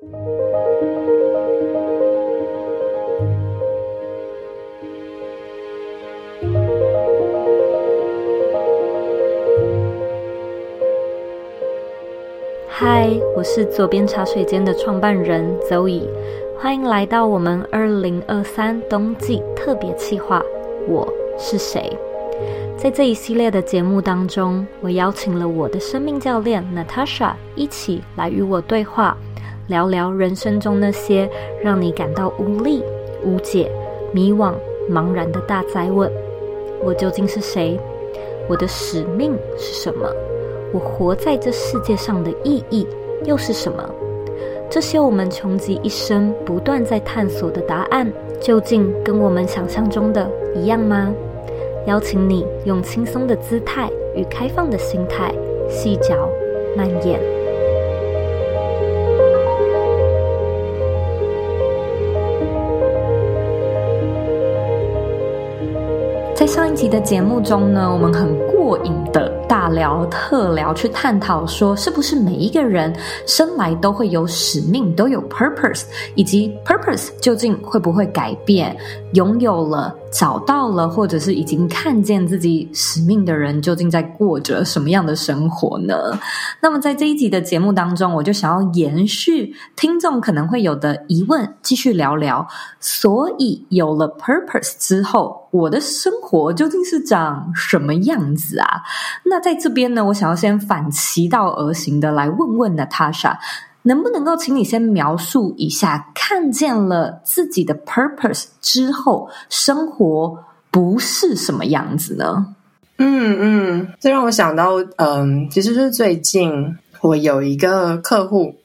嗨，我是左边茶水间的创办人 Zoe，欢迎来到我们二零二三冬季特别企划。我是谁？在这一系列的节目当中，我邀请了我的生命教练 Natasha 一起来与我对话，聊聊人生中那些让你感到无力、无解、迷惘、茫然的大灾问：我究竟是谁？我的使命是什么？我活在这世界上的意义又是什么？这些我们穷极一生不断在探索的答案，究竟跟我们想象中的一样吗？邀请你用轻松的姿态与开放的心态，细嚼慢咽。在上一集的节目中呢，我们很过瘾的大聊特聊，去探讨说，是不是每一个人生来都会有使命，都有 purpose，以及 purpose 究竟会不会改变？拥有了。找到了，或者是已经看见自己使命的人，究竟在过着什么样的生活呢？那么在这一集的节目当中，我就想要延续听众可能会有的疑问，继续聊聊。所以有了 purpose 之后，我的生活究竟是长什么样子啊？那在这边呢，我想要先反其道而行的来问问 Natasha。能不能够请你先描述一下，看见了自己的 purpose 之后，生活不是什么样子呢？嗯嗯，这让我想到，嗯，其实是最近我有一个客户，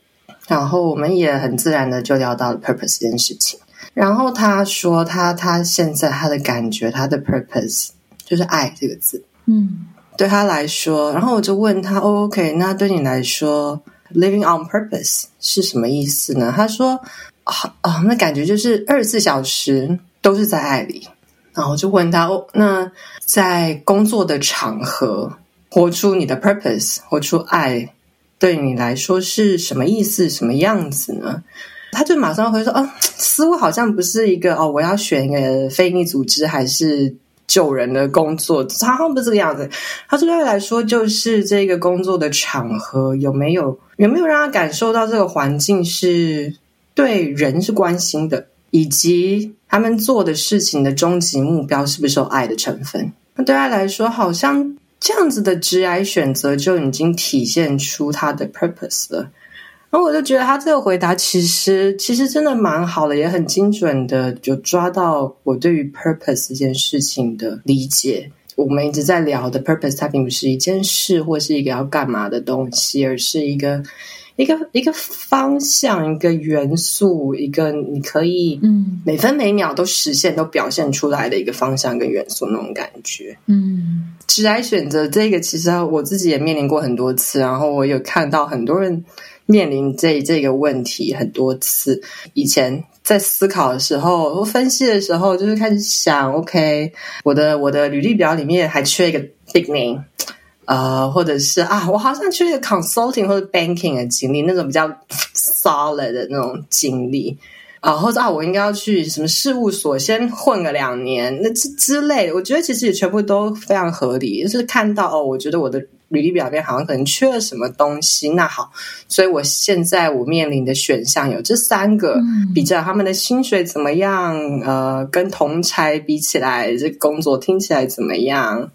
然后我们也很自然的就聊到了 purpose 这件事情。然后他说他他现在他的感觉，他的 purpose 就是爱这个字，嗯，对他来说。然后我就问他，哦，OK，那对你来说？Living on purpose 是什么意思呢？他说：“啊、啊、那感觉就是二十四小时都是在爱里。”然后我就问他：“哦，那在工作的场合活出你的 purpose，活出爱，对你来说是什么意思？什么样子呢？”他就马上回说：“哦，似乎好像不是一个哦，我要选一个非营利组织还是？”救人的工作，他好像不是这个样子。他对他来说，就是这个工作的场合有没有有没有让他感受到这个环境是对人是关心的，以及他们做的事情的终极目标是不是有爱的成分？那对他来说，好像这样子的职涯选择就已经体现出他的 purpose 了。然后我就觉得他这个回答其实其实真的蛮好的，也很精准的就抓到我对于 purpose 这件事情的理解。我们一直在聊的 purpose，它并不是一件事或是一个要干嘛的东西，而是一个一个一个方向、一个元素、一个你可以嗯每分每秒都实现、都表现出来的一个方向跟元素那种感觉。嗯，职涯选择这个，其实我自己也面临过很多次，然后我有看到很多人。面临这这个问题很多次，以前在思考的时候，我分析的时候，就是开始想，OK，我的我的履历表里面还缺一个 big name，呃，或者是啊，我好像缺一个 consulting 或者 banking 的经历，那种比较 solid 的那种经历啊，或者啊，我应该要去什么事务所先混个两年，那之之类，我觉得其实也全部都非常合理，就是看到哦，我觉得我的。履历表面好像可能缺了什么东西，那好，所以我现在我面临的选项有这三个，嗯、比较他们的薪水怎么样？呃，跟同差比起来，这工作听起来怎么样？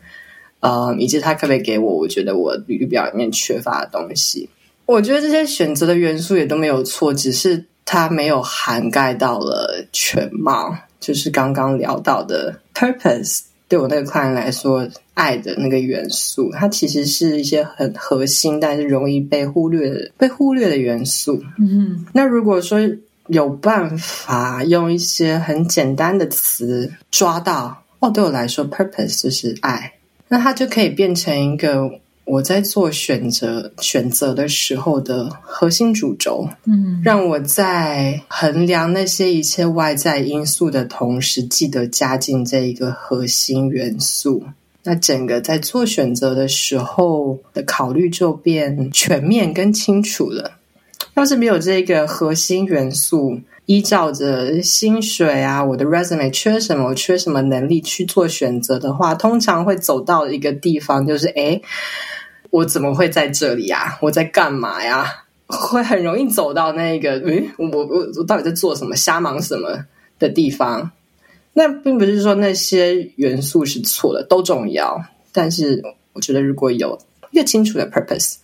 呃，以及他可不可以给我？我觉得我履历表里面缺乏的东西，我觉得这些选择的元素也都没有错，只是它没有涵盖到了全貌，就是刚刚聊到的 purpose。对我那个客人来说，爱的那个元素，它其实是一些很核心，但是容易被忽略的、被忽略的元素。嗯，那如果说有办法用一些很简单的词抓到，哦，对我来说，purpose 就是爱，那它就可以变成一个。我在做选择选择的时候的核心主轴，嗯，让我在衡量那些一切外在因素的同时，记得加进这一个核心元素。那整个在做选择的时候的考虑就变全面跟清楚了。要是没有这个核心元素，依照着薪水啊，我的 resume 缺什么，我缺什么能力去做选择的话，通常会走到一个地方，就是诶，我怎么会在这里呀？我在干嘛呀？会很容易走到那个，诶，我我我到底在做什么？瞎忙什么的地方？那并不是说那些元素是错的，都重要。但是我觉得，如果有一个清楚的 purpose，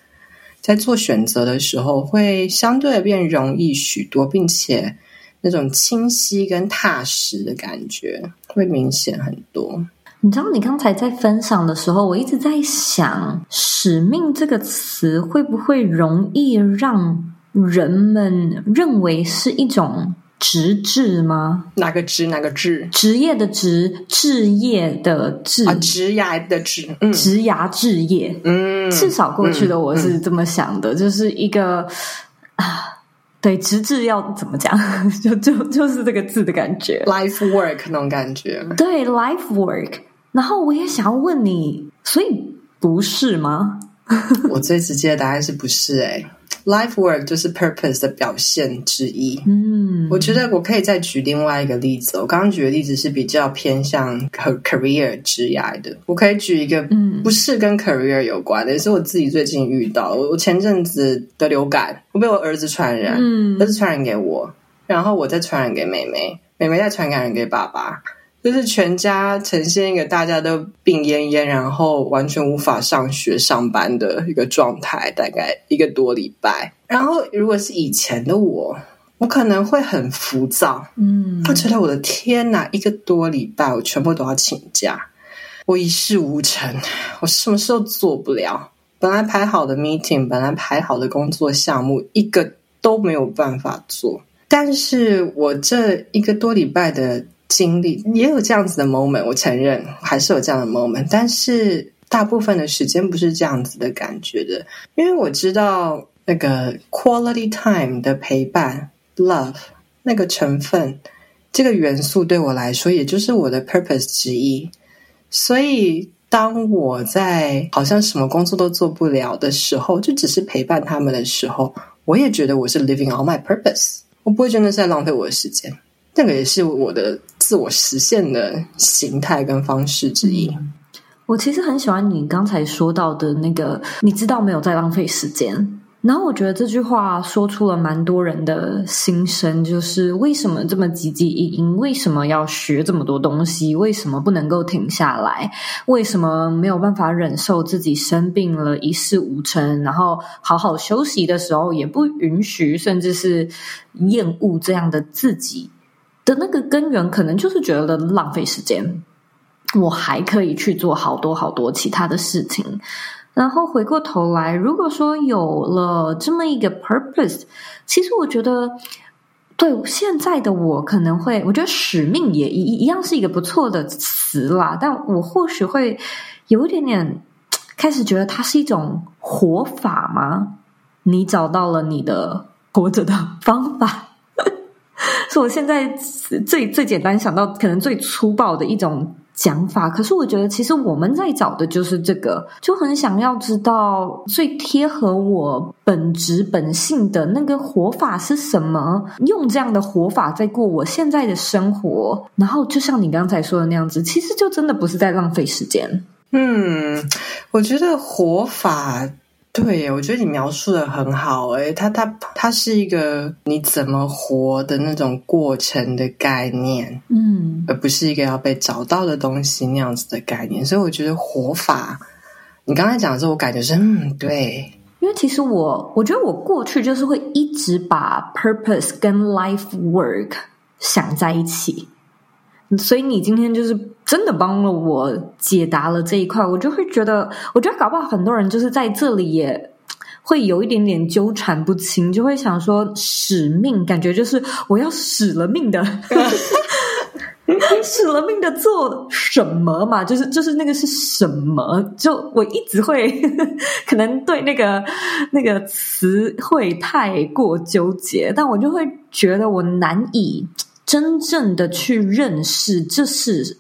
在做选择的时候，会相对的变容易许多，并且那种清晰跟踏实的感觉会明显很多。你知道，你刚才在分享的时候，我一直在想，“使命”这个词会不会容易让人们认为是一种？职志吗？哪个职？哪个志？职业的职，志业的志啊，职涯的职，嗯，职涯置业，嗯，至少过去的我是这么想的，嗯嗯、就是一个啊，对，职志要怎么讲？就就就是这个字的感觉，life work 那种感觉，对，life work。然后我也想要问你，所以不是吗？我最直接的答案是不是、欸？哎。Life work 就是 purpose 的表现之一。嗯，我觉得我可以再举另外一个例子。我刚刚举的例子是比较偏向 career 职涯的。我可以举一个，不是跟 career 有关的，也是我自己最近遇到。我前阵子得流感，我被我儿子传染，嗯，儿子传染给我，然后我再传染给妹妹，妹妹再传染给爸爸。就是全家呈现一个大家都病恹恹，然后完全无法上学上班的一个状态，大概一个多礼拜。然后如果是以前的我，我可能会很浮躁，嗯，我觉得我的天哪，一个多礼拜我全部都要请假，我一事无成，我什么事都做不了。本来排好的 meeting，本来排好的工作项目，一个都没有办法做。但是我这一个多礼拜的。经历也有这样子的 moment，我承认还是有这样的 moment，但是大部分的时间不是这样子的感觉的，因为我知道那个 quality time 的陪伴，love 那个成分，这个元素对我来说，也就是我的 purpose 之一。所以当我在好像什么工作都做不了的时候，就只是陪伴他们的时候，我也觉得我是 living all my purpose，我不会觉得是在浪费我的时间。那个也是我的自我实现的形态跟方式之一。我其实很喜欢你刚才说到的那个，你知道没有在浪费时间。然后我觉得这句话说出了蛮多人的心声，就是为什么这么汲汲营营？为什么要学这么多东西？为什么不能够停下来？为什么没有办法忍受自己生病了一事无成？然后好好休息的时候也不允许，甚至是厌恶这样的自己。的那个根源可能就是觉得浪费时间，我还可以去做好多好多其他的事情。然后回过头来，如果说有了这么一个 purpose，其实我觉得对现在的我可能会，我觉得使命也一一样是一个不错的词啦。但我或许会有一点点开始觉得它是一种活法吗？你找到了你的活着的方法。是我现在最最简单想到，可能最粗暴的一种讲法。可是我觉得，其实我们在找的就是这个，就很想要知道最贴合我本职本性的那个活法是什么，用这样的活法在过我现在的生活。然后，就像你刚才说的那样子，其实就真的不是在浪费时间。嗯，我觉得活法。对，我觉得你描述的很好。诶，它它它是一个你怎么活的那种过程的概念，嗯，而不是一个要被找到的东西那样子的概念。所以我觉得活法，你刚才讲的时候，我感觉是嗯，对。因为其实我我觉得我过去就是会一直把 purpose 跟 life work 想在一起。所以你今天就是真的帮了我解答了这一块，我就会觉得，我觉得搞不好很多人就是在这里也会有一点点纠缠不清，就会想说使命，感觉就是我要使了命的，使了命的做什么嘛？就是就是那个是什么？就我一直会 可能对那个那个词汇太过纠结，但我就会觉得我难以。真正的去认识，这是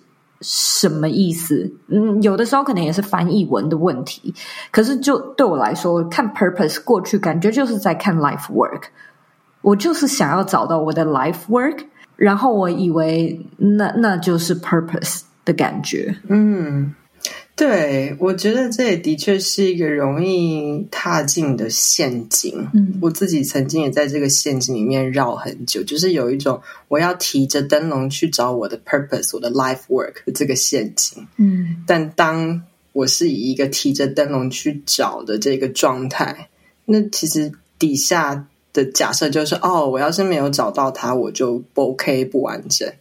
什么意思？嗯，有的时候可能也是翻译文的问题。可是就对我来说，看 purpose 过去感觉就是在看 life work。我就是想要找到我的 life work，然后我以为那那就是 purpose 的感觉。嗯。对，我觉得这也的确是一个容易踏进的陷阱。嗯，我自己曾经也在这个陷阱里面绕很久，就是有一种我要提着灯笼去找我的 purpose，我的 life work 的这个陷阱。嗯，但当我是以一个提着灯笼去找的这个状态，那其实底下的假设就是：哦，我要是没有找到它，我就不 OK，不完整。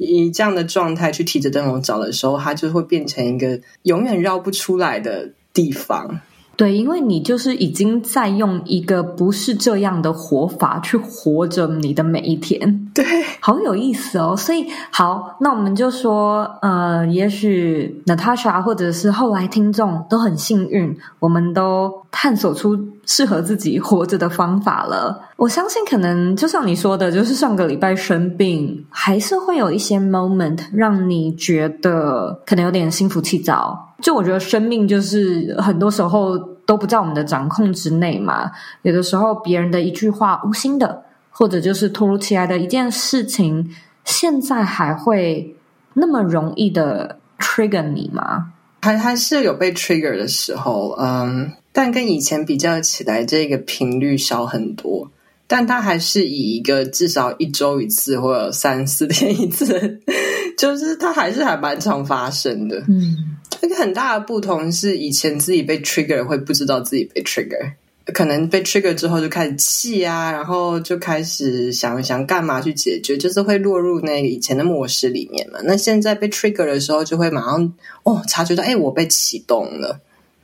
以这样的状态去提着灯笼找的时候，它就会变成一个永远绕不出来的地方。对，因为你就是已经在用一个不是这样的活法去活着你的每一天。对，好有意思哦。所以好，那我们就说，呃，也许 Natasha 或者是后来听众都很幸运，我们都探索出适合自己活着的方法了。我相信，可能就像你说的，就是上个礼拜生病，还是会有一些 moment 让你觉得可能有点心浮气躁。就我觉得生命就是很多时候都不在我们的掌控之内嘛。有的时候别人的一句话，无心的，或者就是突如其来的一件事情，现在还会那么容易的 trigger 你吗？还还是有被 trigger 的时候，嗯，但跟以前比较起来，这个频率少很多。但它还是以一个至少一周一次或者三四天一次，就是它还是还蛮常发生的。嗯。一个很大的不同是，以前自己被 trigger 会不知道自己被 trigger，可能被 trigger 之后就开始气啊，然后就开始想想干嘛去解决，就是会落入那个以前的模式里面嘛。那现在被 trigger 的时候，就会马上哦察觉到，哎，我被启动了，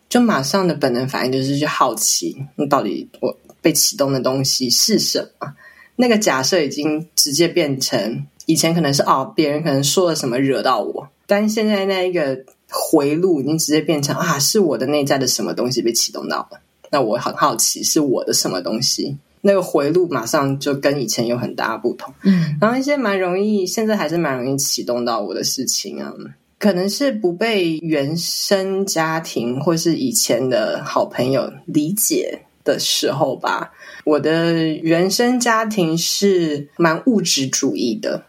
就马上的本能反应就是去好奇，那到底我被启动的东西是什么？那个假设已经直接变成以前可能是哦，别人可能说了什么惹到我，但现在那一个。回路已经直接变成啊，是我的内在的什么东西被启动到了？那我很好奇，是我的什么东西？那个回路马上就跟以前有很大不同。嗯，然后一些蛮容易，现在还是蛮容易启动到我的事情啊，可能是不被原生家庭或是以前的好朋友理解的时候吧。我的原生家庭是蛮物质主义的。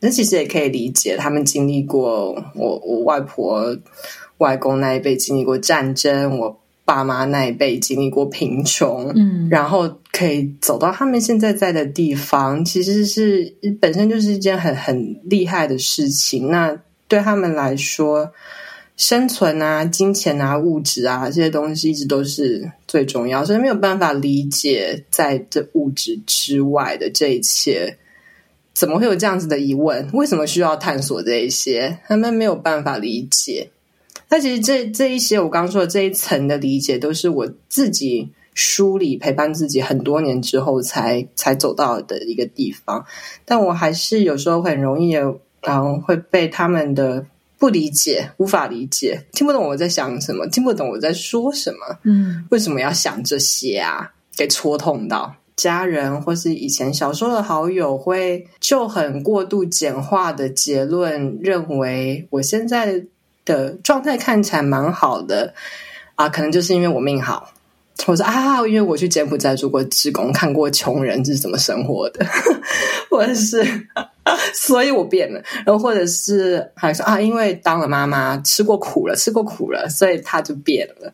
那其实也可以理解，他们经历过我我外婆、外公那一辈经历过战争，我爸妈那一辈经历过贫穷，嗯，然后可以走到他们现在在的地方，其实是本身就是一件很很厉害的事情。那对他们来说，生存啊、金钱啊、物质啊这些东西一直都是最重要，所以没有办法理解在这物质之外的这一切。怎么会有这样子的疑问？为什么需要探索这一些？他们没有办法理解。那其实这这一些我刚刚说的这一层的理解，都是我自己梳理陪伴自己很多年之后才才走到的一个地方。但我还是有时候很容易，然后会被他们的不理解、无法理解、听不懂我在想什么、听不懂我在说什么。嗯，为什么要想这些啊？给戳痛到。家人或是以前小时候的好友，会就很过度简化的结论，认为我现在的状态看起来蛮好的啊，可能就是因为我命好，或者啊，因为我去柬埔寨做过志工，看过穷人是怎么生活的，或者是所以我变了，然后或者是还说啊，因为当了妈妈，吃过苦了，吃过苦了，所以他就变了，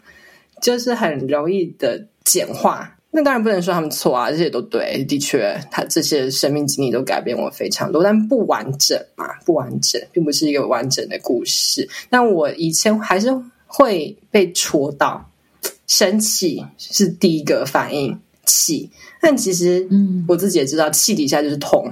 就是很容易的简化。那当然不能说他们错啊，这些都对，的确，他这些生命经历都改变我非常多，但不完整嘛，不完整，并不是一个完整的故事。但我以前还是会被戳到，生气是第一个反应，气。但其实，嗯，我自己也知道，气底下就是痛。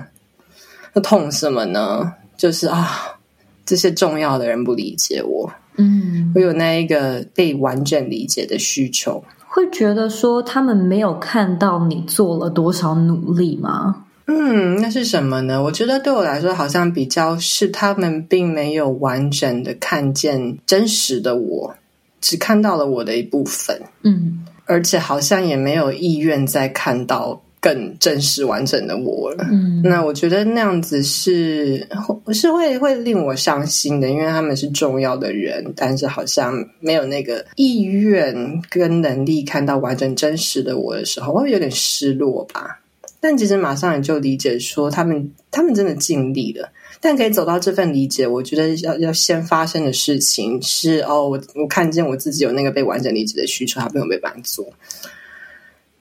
那痛什么呢？就是啊，这些重要的人不理解我，嗯，我有那一个被完整理解的需求。会觉得说他们没有看到你做了多少努力吗？嗯，那是什么呢？我觉得对我来说，好像比较是他们并没有完整的看见真实的我，只看到了我的一部分。嗯，而且好像也没有意愿再看到更真实完整的我了。嗯，那我觉得那样子是是会会令我伤心的，因为他们是重要的人，但是好像没有那个意愿跟能力看到完整真实的我的时候，我会有点失落吧。但其实马上也就理解说，他们他们真的尽力了。但可以走到这份理解，我觉得要要先发生的事情是哦，我我看见我自己有那个被完整理解的需求，还没有被满足。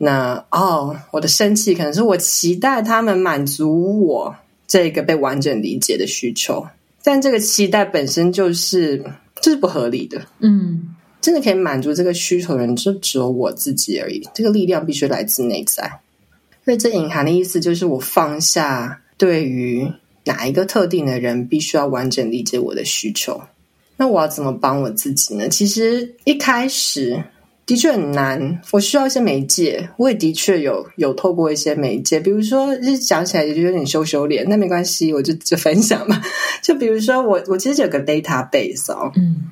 那哦，我的生气可能是我期待他们满足我这个被完整理解的需求，但这个期待本身就是这是不合理的。嗯，真的可以满足这个需求的人就只有我自己而已。这个力量必须来自内在。所以这隐含的意思就是，我放下对于哪一个特定的人必须要完整理解我的需求。那我要怎么帮我自己呢？其实一开始。的确很难，我需要一些媒介。我也的确有有透过一些媒介，比如说，就是讲起来也就有点羞羞脸，那没关系，我就就分享嘛。就比如说，我我其实有个 database 哦，嗯，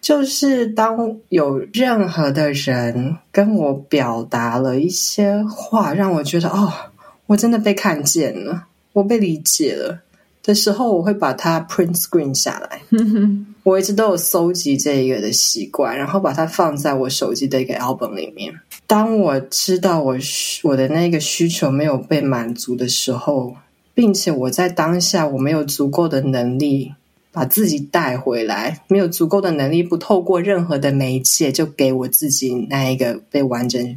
就是当有任何的人跟我表达了一些话，让我觉得哦，我真的被看见了，我被理解了的时候，我会把它 print screen 下来。我一直都有搜集这一个的习惯，然后把它放在我手机的一个 album 里面。当我知道我我的那个需求没有被满足的时候，并且我在当下我没有足够的能力把自己带回来，没有足够的能力不透过任何的媒介就给我自己那一个被完整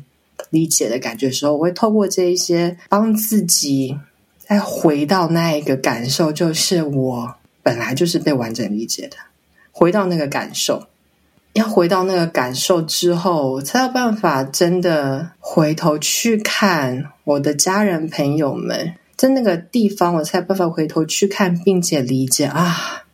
理解的感觉的时候，我会透过这一些帮自己再回到那一个感受，就是我本来就是被完整理解的。回到那个感受，要回到那个感受之后，才有办法真的回头去看我的家人朋友们，在那个地方，我才有办法回头去看，并且理解啊，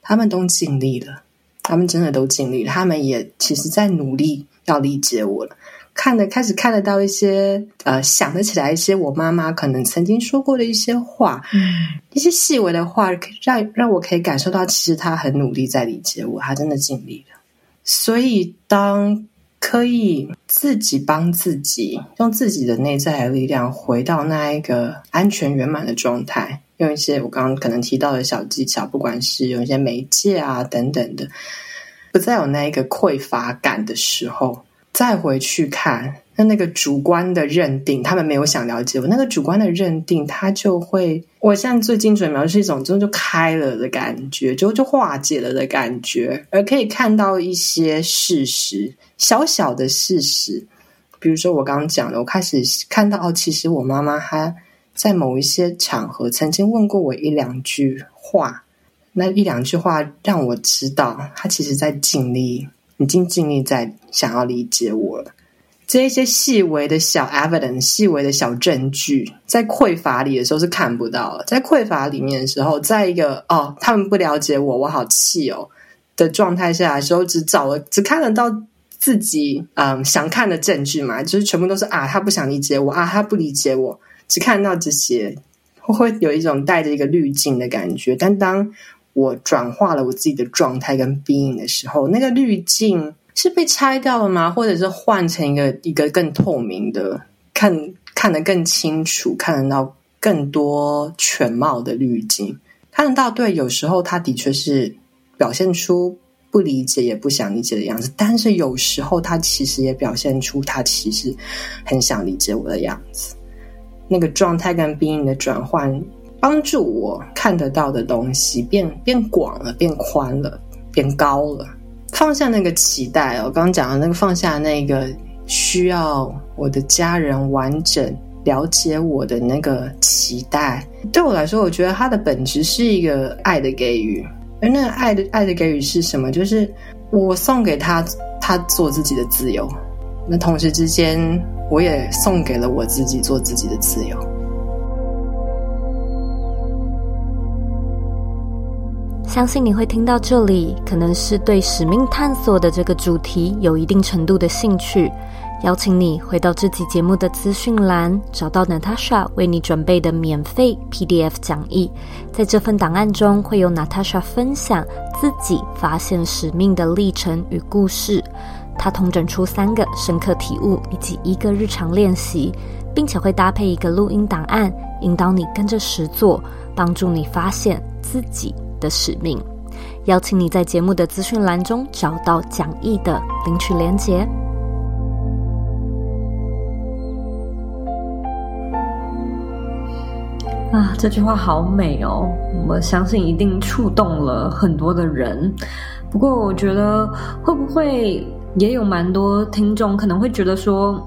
他们都尽力了，他们真的都尽力了，他们也其实在努力要理解我了。看的开始看得到一些呃，想得起来一些我妈妈可能曾经说过的一些话，嗯，一些细微的话，让让我可以感受到，其实她很努力在理解我，她真的尽力了。所以，当可以自己帮自己，用自己的内在的力量回到那一个安全圆满的状态，用一些我刚刚可能提到的小技巧，不管是用一些媒介啊等等的，不再有那一个匮乏感的时候。再回去看，那那个主观的认定，他们没有想了解我。那个主观的认定，他就会，我现在最精准描述是一种，就就开了的感觉，就就化解了的感觉，而可以看到一些事实，小小的事实，比如说我刚刚讲的，我开始看到，哦，其实我妈妈她在某一些场合曾经问过我一两句话，那一两句话让我知道，她其实在尽力。已经尽力在想要理解我了。这一些细微的小 evidence、细微的小证据，在匮乏里的时候是看不到的。在匮乏里面的时候，在一个哦，他们不了解我，我好气哦的状态下的时候，只找了只看得到自己嗯想看的证据嘛，就是全部都是啊，他不想理解我啊，他不理解我，只看到这些，会有一种带着一个滤镜的感觉。但当我转化了我自己的状态跟 being 的时候，那个滤镜是被拆掉了吗？或者是换成一个一个更透明的，看看得更清楚，看得到更多全貌的滤镜，看得到。对，有时候他的确是表现出不理解也不想理解的样子，但是有时候他其实也表现出他其实很想理解我的样子。那个状态跟 being 的转换。帮助我看得到的东西变变广了，变宽了，变高了。放下那个期待，我刚刚讲的那个放下那个需要我的家人完整了解我的那个期待，对我来说，我觉得它的本质是一个爱的给予。而那个爱的爱的给予是什么？就是我送给他，他做自己的自由。那同时之间，我也送给了我自己做自己的自由。相信你会听到这里，可能是对使命探索的这个主题有一定程度的兴趣。邀请你回到这集节目的资讯栏，找到 Natasha 为你准备的免费 PDF 讲义。在这份档案中，会有 Natasha 分享自己发现使命的历程与故事。她统整出三个深刻体悟以及一个日常练习。并且会搭配一个录音档案，引导你跟着实做，帮助你发现自己的使命。邀请你在节目的资讯栏中找到讲义的领取连结。啊，这句话好美哦！我相信一定触动了很多的人。不过，我觉得会不会也有蛮多听众可能会觉得说，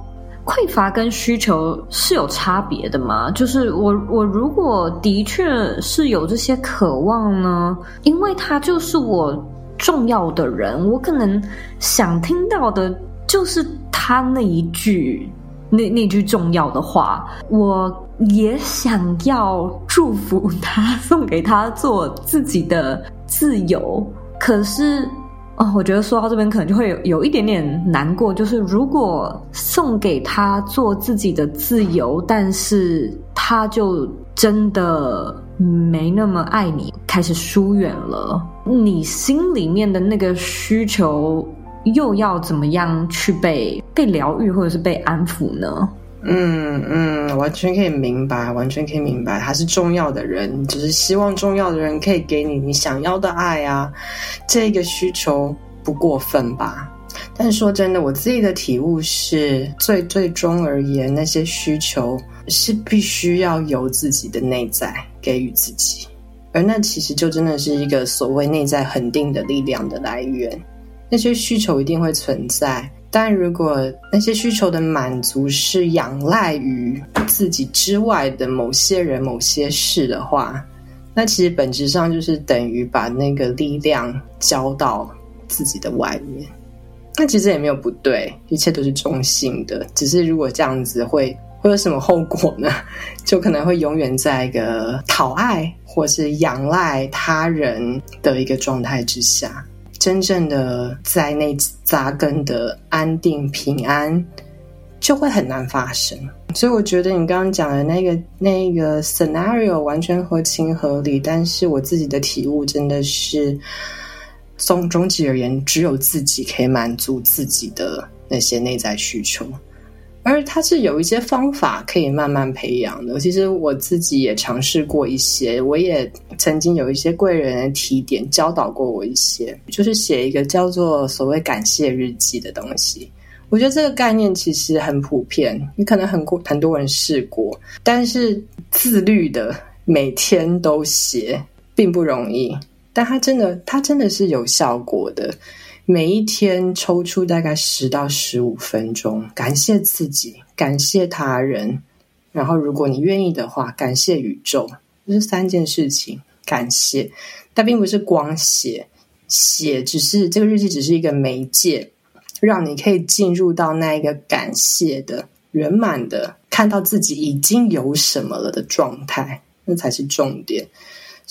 匮乏跟需求是有差别的吗？就是我我如果的确是有这些渴望呢，因为他就是我重要的人，我可能想听到的就是他那一句。那那句重要的话，我也想要祝福他，送给他做自己的自由。可是，哦，我觉得说到这边可能就会有有一点点难过，就是如果送给他做自己的自由，但是他就真的没那么爱你，开始疏远了，你心里面的那个需求。又要怎么样去被被疗愈或者是被安抚呢？嗯嗯，完全可以明白，完全可以明白，他是重要的人，只是希望重要的人可以给你你想要的爱啊，这个需求不过分吧？但是说真的，我自己的体悟是，最最终而言，那些需求是必须要由自己的内在给予自己，而那其实就真的是一个所谓内在恒定的力量的来源。那些需求一定会存在，但如果那些需求的满足是仰赖于自己之外的某些人、某些事的话，那其实本质上就是等于把那个力量交到自己的外面。那其实也没有不对，一切都是中性的。只是如果这样子会会有什么后果呢？就可能会永远在一个讨爱或是仰赖他人的一个状态之下。真正的在内扎根的安定平安，就会很难发生。所以我觉得你刚刚讲的那个那个 scenario 完全合情合理。但是我自己的体悟真的是，从总体而言，只有自己可以满足自己的那些内在需求。而它是有一些方法可以慢慢培养的。其实我自己也尝试过一些，我也曾经有一些贵人的提点，教导过我一些，就是写一个叫做所谓感谢日记的东西。我觉得这个概念其实很普遍，你可能很过很多人试过，但是自律的每天都写并不容易。但它真的，它真的是有效果的。每一天抽出大概十到十五分钟，感谢自己，感谢他人，然后如果你愿意的话，感谢宇宙，这是三件事情。感谢，但并不是光写，写只是这个日记只是一个媒介，让你可以进入到那一个感谢的圆满的，看到自己已经有什么了的状态，那才是重点。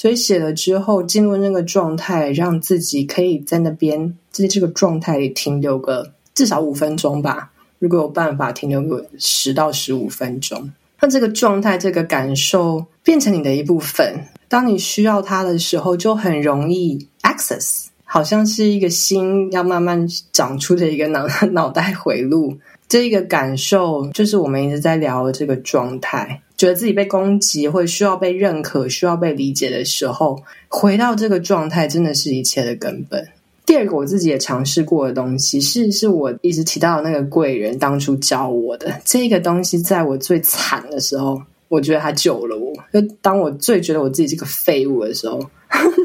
所以写了之后，进入那个状态，让自己可以在那边在这个状态里停留个至少五分钟吧。如果有办法停留个十到十五分钟，那这个状态、这个感受变成你的一部分。当你需要它的时候，就很容易 access，好像是一个心要慢慢长出的一个脑脑袋回路。这个感受就是我们一直在聊的这个状态。觉得自己被攻击，或者需要被认可、需要被理解的时候，回到这个状态，真的是一切的根本。第二个，我自己也尝试过的东西，是是我一直提到的那个贵人当初教我的这个东西，在我最惨的时候，我觉得他救了我。就当我最觉得我自己是个废物的时候，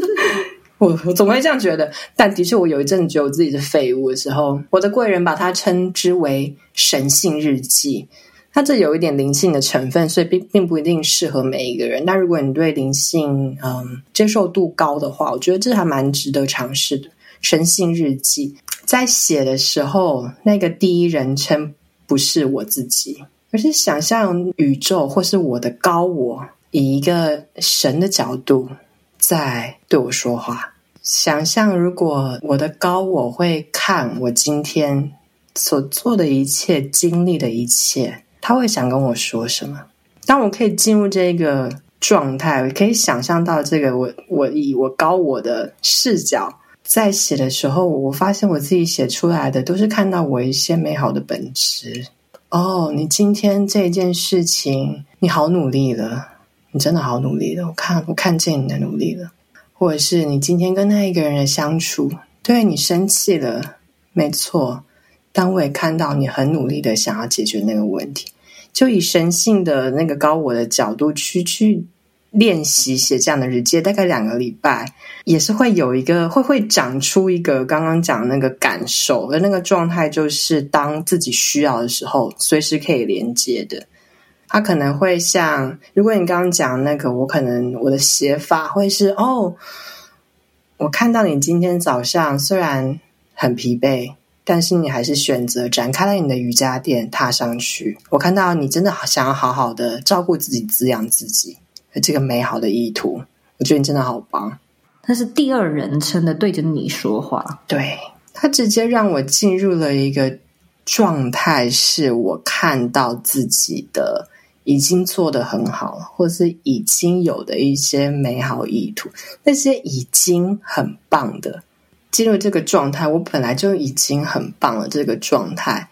我我总会这样觉得。但的确，我有一阵子觉得我自己是废物的时候，我的贵人把它称之为神性日记。它这有一点灵性的成分，所以并并不一定适合每一个人。但如果你对灵性嗯接受度高的话，我觉得这还蛮值得尝试的。神性日记在写的时候，那个第一人称不是我自己，而是想象宇宙或是我的高我以一个神的角度在对我说话。想象如果我的高我会看我今天所做的一切，经历的一切。他会想跟我说什么？当我可以进入这个状态，我可以想象到这个我我以我高我的视角在写的时候，我发现我自己写出来的都是看到我一些美好的本质。哦，你今天这件事情，你好努力了，你真的好努力了，我看我看见你的努力了。或者是你今天跟那一个人的相处，对你生气了，没错。但我也看到你很努力的想要解决那个问题，就以神性的那个高我的角度去去练习写这样的日记，大概两个礼拜，也是会有一个会会长出一个刚刚讲的那个感受，而那个状态就是当自己需要的时候，随时可以连接的。它可能会像，如果你刚刚讲那个，我可能我的写法会是哦，我看到你今天早上虽然很疲惫，但是你还是选择展开了你的瑜伽垫，踏上去。我看到你真的想要好好的照顾自己，滋养自己，这个美好的意图，我觉得你真的好棒。他是第二人称的对着你说话，对，他直接让我进入了一个状态，是我看到自己的。已经做得很好了，或是已经有的一些美好意图，那些已经很棒的，进入这个状态，我本来就已经很棒了。这个状态，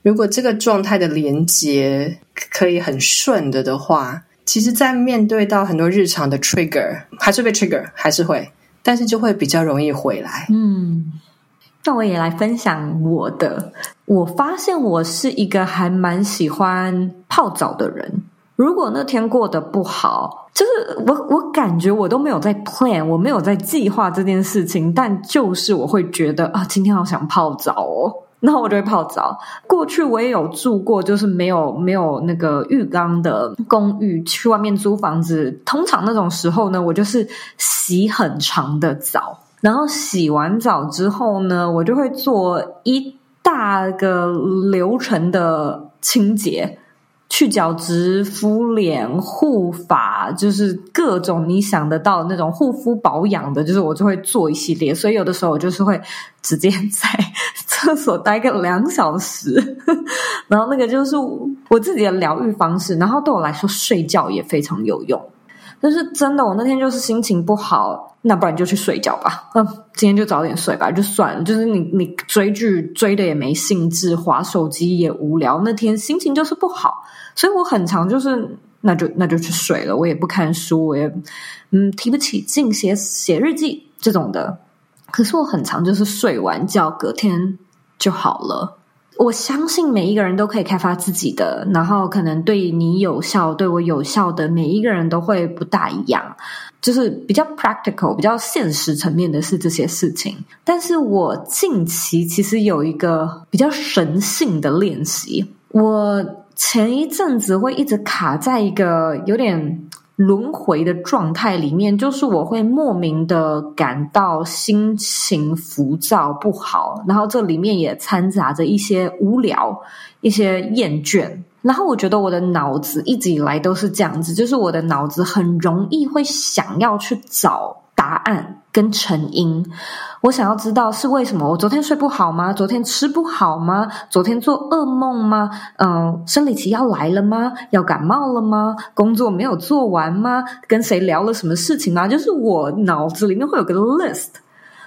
如果这个状态的连接可以很顺的的话，其实，在面对到很多日常的 trigger，还是被 trigger，还是会，但是就会比较容易回来。嗯。那我也来分享我的。我发现我是一个还蛮喜欢泡澡的人。如果那天过得不好，就是我我感觉我都没有在 plan，我没有在计划这件事情，但就是我会觉得啊，今天好想泡澡哦，然后我就会泡澡。过去我也有住过，就是没有没有那个浴缸的公寓，去外面租房子。通常那种时候呢，我就是洗很长的澡。然后洗完澡之后呢，我就会做一大个流程的清洁，去角质、敷脸、护发，就是各种你想得到那种护肤保养的，就是我就会做一系列。所以有的时候我就是会直接 在厕所待个两小时，然后那个就是我自己的疗愈方式。然后对我来说，睡觉也非常有用。但是真的，我那天就是心情不好，那不然就去睡觉吧。嗯，今天就早点睡吧，就算了。就是你你追剧追的也没兴致，划手机也无聊，那天心情就是不好，所以我很常就是那就那就去睡了。我也不看书，我也嗯提不起劲写写日记这种的。可是我很常就是睡完觉，隔天就好了。我相信每一个人都可以开发自己的，然后可能对你有效、对我有效的每一个人都会不大一样，就是比较 practical、比较现实层面的是这些事情。但是我近期其实有一个比较神性的练习，我前一阵子会一直卡在一个有点。轮回的状态里面，就是我会莫名的感到心情浮躁不好，然后这里面也掺杂着一些无聊、一些厌倦，然后我觉得我的脑子一直以来都是这样子，就是我的脑子很容易会想要去找答案。跟成因，我想要知道是为什么？我昨天睡不好吗？昨天吃不好吗？昨天做噩梦吗？嗯，生理期要来了吗？要感冒了吗？工作没有做完吗？跟谁聊了什么事情吗？就是我脑子里面会有个 list，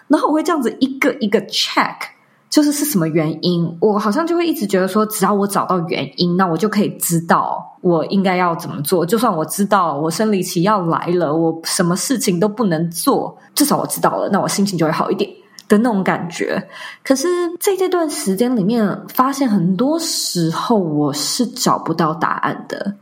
然后我会这样子一个一个 check。就是是什么原因？我好像就会一直觉得说，只要我找到原因，那我就可以知道我应该要怎么做。就算我知道我生理期要来了，我什么事情都不能做，至少我知道了，那我心情就会好一点的那种感觉。可是在这段时间里面，发现很多时候我是找不到答案的。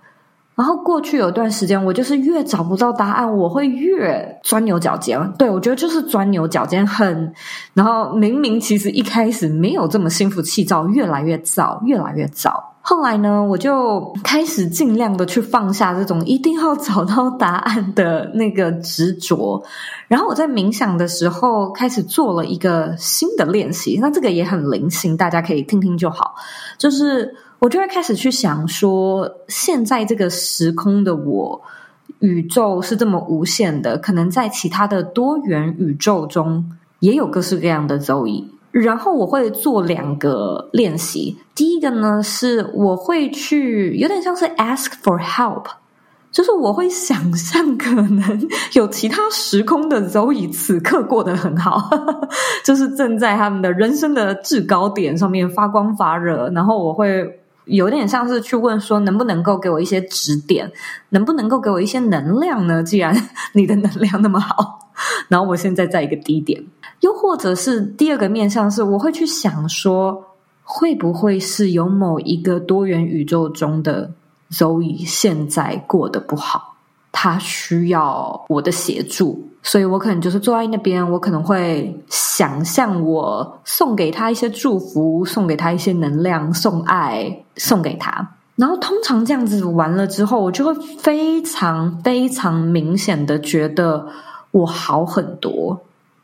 然后过去有一段时间，我就是越找不到答案，我会越钻牛角尖。对，我觉得就是钻牛角尖，很，然后明明其实一开始没有这么心浮气躁，越来越躁，越来越躁。后来呢，我就开始尽量的去放下这种一定要找到答案的那个执着。然后我在冥想的时候开始做了一个新的练习，那这个也很灵性，大家可以听听就好，就是。我就会开始去想说，现在这个时空的我，宇宙是这么无限的，可能在其他的多元宇宙中也有各式各样的 Zoe。然后我会做两个练习，第一个呢是我会去有点像是 ask for help，就是我会想象可能有其他时空的 Zoe 此刻过得很好，就是正在他们的人生的制高点上面发光发热，然后我会。有点像是去问说，能不能够给我一些指点，能不能够给我一些能量呢？既然你的能量那么好，然后我现在在一个低点，又或者是第二个面向是，我会去想说，会不会是有某一个多元宇宙中的 Zoe 现在过得不好，他需要我的协助。所以我可能就是坐在那边，我可能会想象我送给他一些祝福，送给他一些能量，送爱，送给他。然后通常这样子完了之后，我就会非常非常明显的觉得我好很多。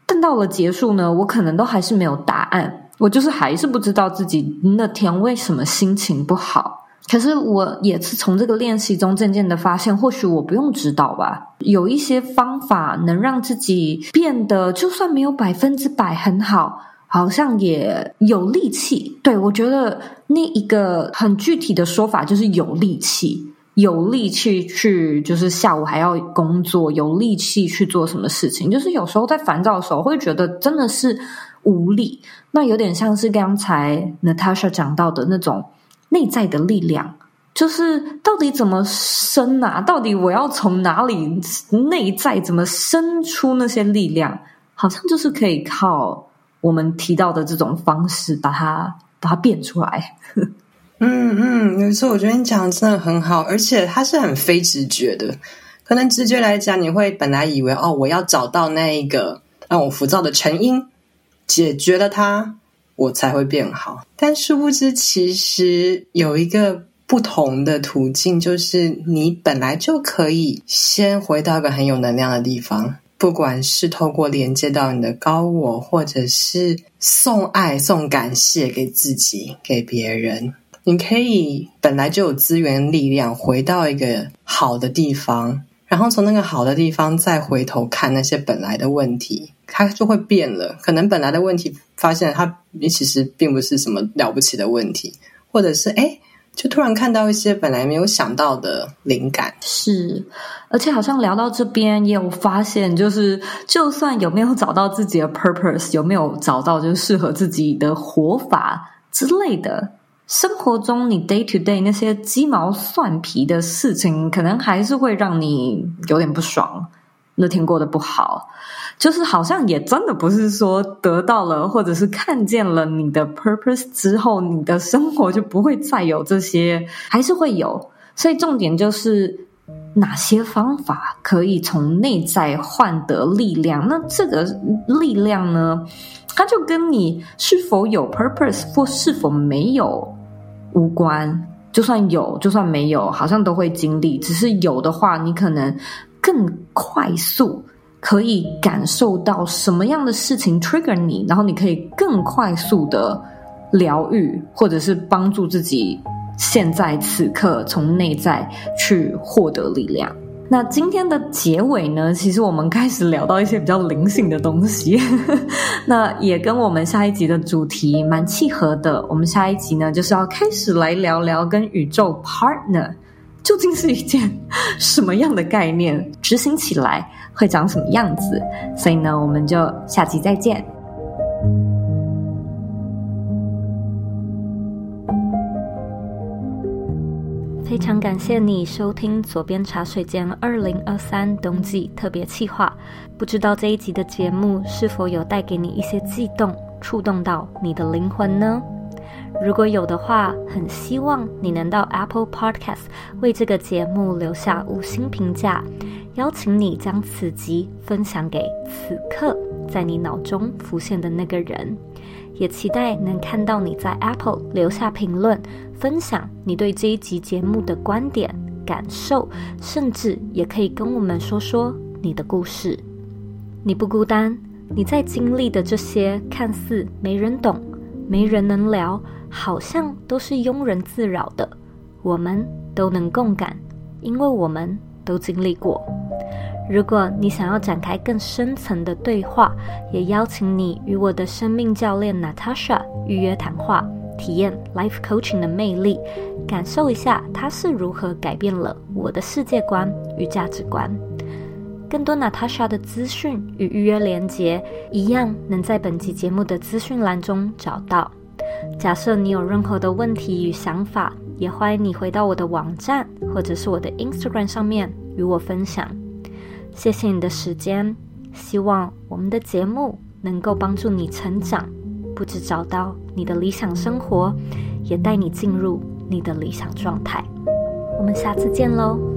但到了结束呢，我可能都还是没有答案，我就是还是不知道自己那天为什么心情不好。可是我也是从这个练习中渐渐的发现，或许我不用指导吧，有一些方法能让自己变得，就算没有百分之百很好，好像也有力气。对，我觉得那一个很具体的说法就是有力气，有力气去，就是下午还要工作，有力气去做什么事情。就是有时候在烦躁的时候，会觉得真的是无力。那有点像是刚才 Natasha 讲到的那种。内在的力量，就是到底怎么生啊？到底我要从哪里内在怎么生出那些力量？好像就是可以靠我们提到的这种方式，把它把它变出来。嗯嗯，没错，我觉得你讲的真的很好，而且它是很非直觉的。可能直觉来讲，你会本来以为哦，我要找到那一个让我浮躁的成因，解决了它。我才会变好，但殊不知，其实有一个不同的途径，就是你本来就可以先回到一个很有能量的地方，不管是透过连接到你的高我，或者是送爱、送感谢给自己、给别人，你可以本来就有资源、力量，回到一个好的地方。然后从那个好的地方再回头看那些本来的问题，它就会变了。可能本来的问题发现它其实并不是什么了不起的问题，或者是诶，就突然看到一些本来没有想到的灵感。是，而且好像聊到这边也有发现，就是就算有没有找到自己的 purpose，有没有找到就是适合自己的活法之类的。生活中，你 day to day 那些鸡毛蒜皮的事情，可能还是会让你有点不爽。那天过得不好，就是好像也真的不是说得到了，或者是看见了你的 purpose 之后，你的生活就不会再有这些，还是会有。所以重点就是哪些方法可以从内在换得力量？那这个力量呢，它就跟你是否有 purpose 或是否没有。无关，就算有，就算没有，好像都会经历。只是有的话，你可能更快速可以感受到什么样的事情 trigger 你，然后你可以更快速的疗愈，或者是帮助自己现在此刻从内在去获得力量。那今天的结尾呢，其实我们开始聊到一些比较灵性的东西，那也跟我们下一集的主题蛮契合的。我们下一集呢，就是要开始来聊聊跟宇宙 partner 究竟是一件什么样的概念，执行起来会长什么样子。所以呢，我们就下集再见。非常感谢你收听左边茶水间二零二三冬季特别企划。不知道这一集的节目是否有带给你一些悸动，触动到你的灵魂呢？如果有的话，很希望你能到 Apple Podcast 为这个节目留下五星评价，邀请你将此集分享给此刻在你脑中浮现的那个人。也期待能看到你在 Apple 留下评论，分享你对这一集节目的观点、感受，甚至也可以跟我们说说你的故事。你不孤单，你在经历的这些看似没人懂、没人能聊，好像都是庸人自扰的，我们都能共感，因为我们都经历过。如果你想要展开更深层的对话，也邀请你与我的生命教练 Natasha 预约谈话，体验 Life Coaching 的魅力，感受一下它是如何改变了我的世界观与价值观。更多 Natasha 的资讯与预约连接，一样能在本集节目的资讯栏中找到。假设你有任何的问题与想法，也欢迎你回到我的网站或者是我的 Instagram 上面与我分享。谢谢你的时间，希望我们的节目能够帮助你成长，不只找到你的理想生活，也带你进入你的理想状态。我们下次见喽。